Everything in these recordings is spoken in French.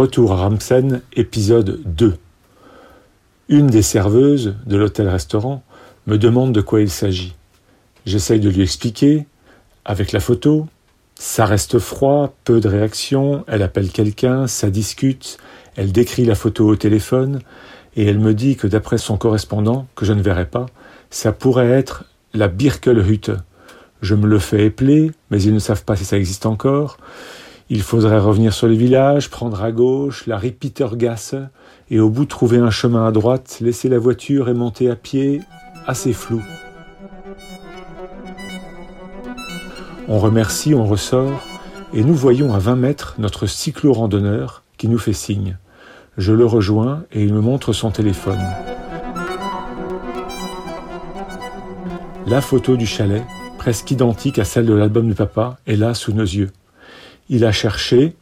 Retour à Ramsen, épisode 2. Une des serveuses de l'hôtel-restaurant me demande de quoi il s'agit. J'essaye de lui expliquer, avec la photo. Ça reste froid, peu de réaction, elle appelle quelqu'un, ça discute, elle décrit la photo au téléphone, et elle me dit que d'après son correspondant, que je ne verrai pas, ça pourrait être la Birkelhütte. Je me le fais épeler, mais ils ne savent pas si ça existe encore. Il faudrait revenir sur le village, prendre à gauche, la Rippetergasse, et au bout trouver un chemin à droite, laisser la voiture et monter à pied, assez flou. On remercie, on ressort, et nous voyons à 20 mètres notre cyclo-randonneur qui nous fait signe. Je le rejoins et il me montre son téléphone. La photo du chalet, presque identique à celle de l'album de papa, est là sous nos yeux il a cherché,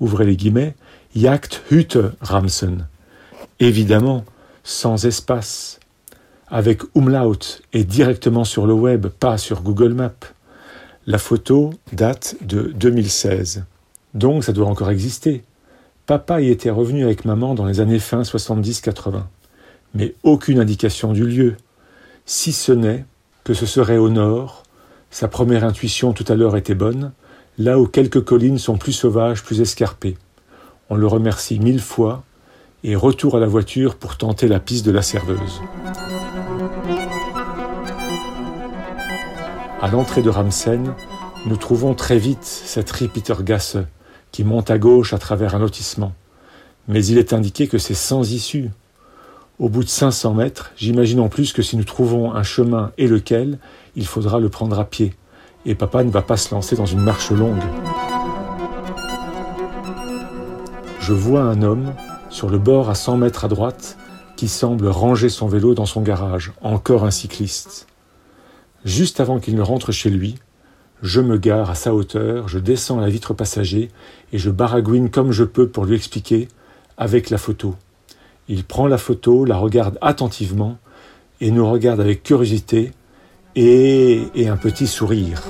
ouvrez les guillemets, Hütte Ramsen. Évidemment, sans espace, avec umlaut et directement sur le web, pas sur Google Maps. La photo date de 2016. Donc ça doit encore exister. Papa y était revenu avec maman dans les années fin 70-80. Mais aucune indication du lieu, si ce n'est que ce serait au nord. Sa première intuition tout à l'heure était bonne, là où quelques collines sont plus sauvages, plus escarpées. On le remercie mille fois et retour à la voiture pour tenter la piste de la serveuse. À l'entrée de Ramsen, nous trouvons très vite cette rue Petergasse qui monte à gauche à travers un lotissement. Mais il est indiqué que c'est sans issue. Au bout de 500 mètres, j'imagine en plus que si nous trouvons un chemin et lequel, il faudra le prendre à pied et papa ne va pas se lancer dans une marche longue. Je vois un homme sur le bord à 100 mètres à droite qui semble ranger son vélo dans son garage, encore un cycliste. Juste avant qu'il ne rentre chez lui, je me gare à sa hauteur, je descends à la vitre passager et je baragouine comme je peux pour lui expliquer avec la photo. Il prend la photo, la regarde attentivement et nous regarde avec curiosité et, un petit sourire.